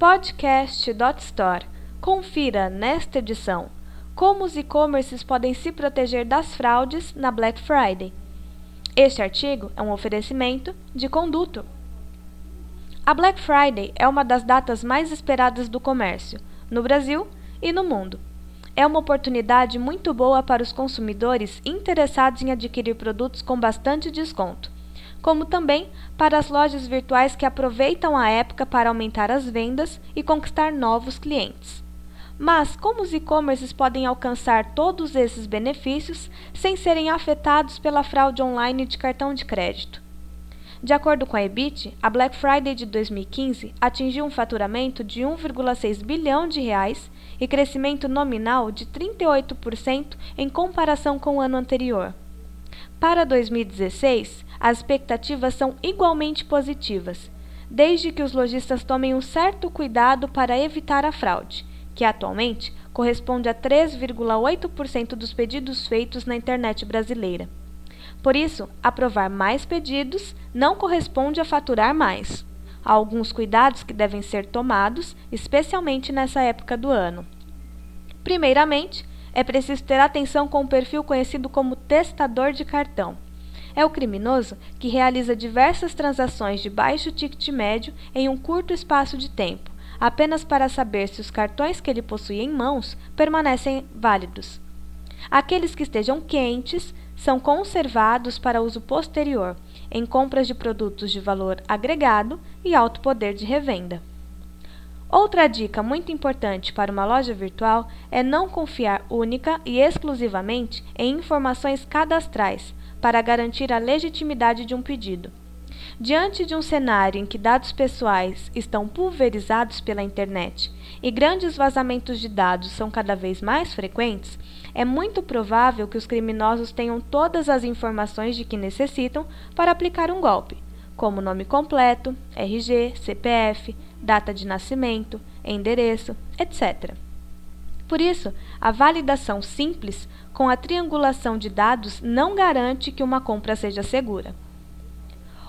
Podcast.store. Confira nesta edição como os e-commerces podem se proteger das fraudes na Black Friday. Este artigo é um oferecimento de Conduto. A Black Friday é uma das datas mais esperadas do comércio, no Brasil e no mundo. É uma oportunidade muito boa para os consumidores interessados em adquirir produtos com bastante desconto como também para as lojas virtuais que aproveitam a época para aumentar as vendas e conquistar novos clientes. Mas como os e-commerces podem alcançar todos esses benefícios sem serem afetados pela fraude online de cartão de crédito? De acordo com a EBIT, a Black Friday de 2015 atingiu um faturamento de 1,6 bilhão de reais e crescimento nominal de 38% em comparação com o ano anterior. Para 2016, as expectativas são igualmente positivas, desde que os lojistas tomem um certo cuidado para evitar a fraude, que atualmente corresponde a 3,8% dos pedidos feitos na internet brasileira. Por isso, aprovar mais pedidos não corresponde a faturar mais. Há alguns cuidados que devem ser tomados, especialmente nessa época do ano. Primeiramente, é preciso ter atenção com o perfil conhecido como testador de cartão. É o criminoso que realiza diversas transações de baixo ticket médio em um curto espaço de tempo, apenas para saber se os cartões que ele possui em mãos permanecem válidos. Aqueles que estejam quentes são conservados para uso posterior, em compras de produtos de valor agregado e alto poder de revenda. Outra dica muito importante para uma loja virtual é não confiar única e exclusivamente em informações cadastrais para garantir a legitimidade de um pedido. Diante de um cenário em que dados pessoais estão pulverizados pela internet e grandes vazamentos de dados são cada vez mais frequentes, é muito provável que os criminosos tenham todas as informações de que necessitam para aplicar um golpe como nome completo, RG, CPF, data de nascimento, endereço, etc. Por isso, a validação simples com a triangulação de dados não garante que uma compra seja segura.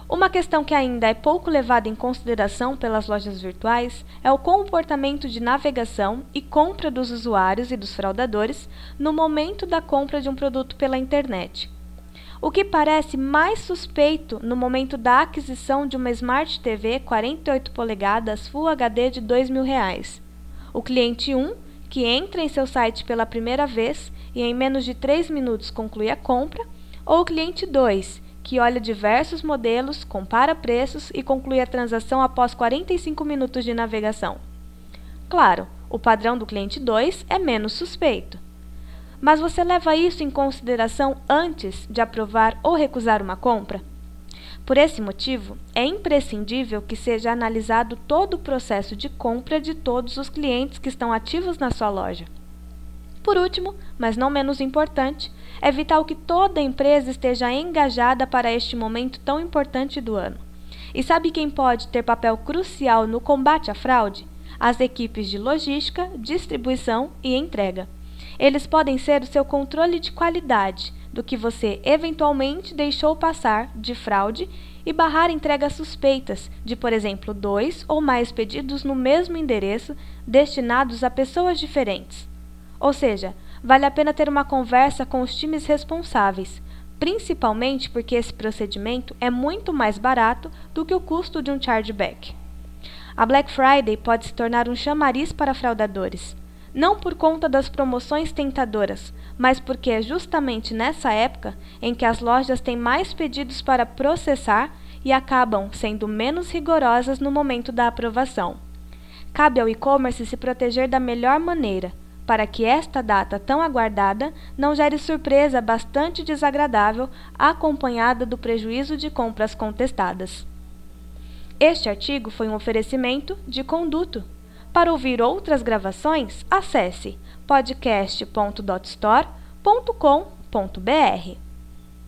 Uma questão que ainda é pouco levada em consideração pelas lojas virtuais é o comportamento de navegação e compra dos usuários e dos fraudadores no momento da compra de um produto pela internet o que parece mais suspeito no momento da aquisição de uma Smart TV 48 polegadas Full HD de R$ 2.000. O cliente 1, que entra em seu site pela primeira vez e em menos de 3 minutos conclui a compra, ou o cliente 2, que olha diversos modelos, compara preços e conclui a transação após 45 minutos de navegação. Claro, o padrão do cliente 2 é menos suspeito mas você leva isso em consideração antes de aprovar ou recusar uma compra? Por esse motivo, é imprescindível que seja analisado todo o processo de compra de todos os clientes que estão ativos na sua loja. Por último, mas não menos importante, é vital que toda empresa esteja engajada para este momento tão importante do ano. E sabe quem pode ter papel crucial no combate à fraude? As equipes de logística, distribuição e entrega. Eles podem ser o seu controle de qualidade do que você eventualmente deixou passar de fraude e barrar entregas suspeitas de, por exemplo, dois ou mais pedidos no mesmo endereço destinados a pessoas diferentes. Ou seja, vale a pena ter uma conversa com os times responsáveis, principalmente porque esse procedimento é muito mais barato do que o custo de um chargeback. A Black Friday pode se tornar um chamariz para fraudadores não por conta das promoções tentadoras, mas porque é justamente nessa época em que as lojas têm mais pedidos para processar e acabam sendo menos rigorosas no momento da aprovação. Cabe ao e-commerce se proteger da melhor maneira, para que esta data tão aguardada não gere surpresa bastante desagradável acompanhada do prejuízo de compras contestadas. Este artigo foi um oferecimento de Conduto para ouvir outras gravações, acesse podcast.dotstore.com.br.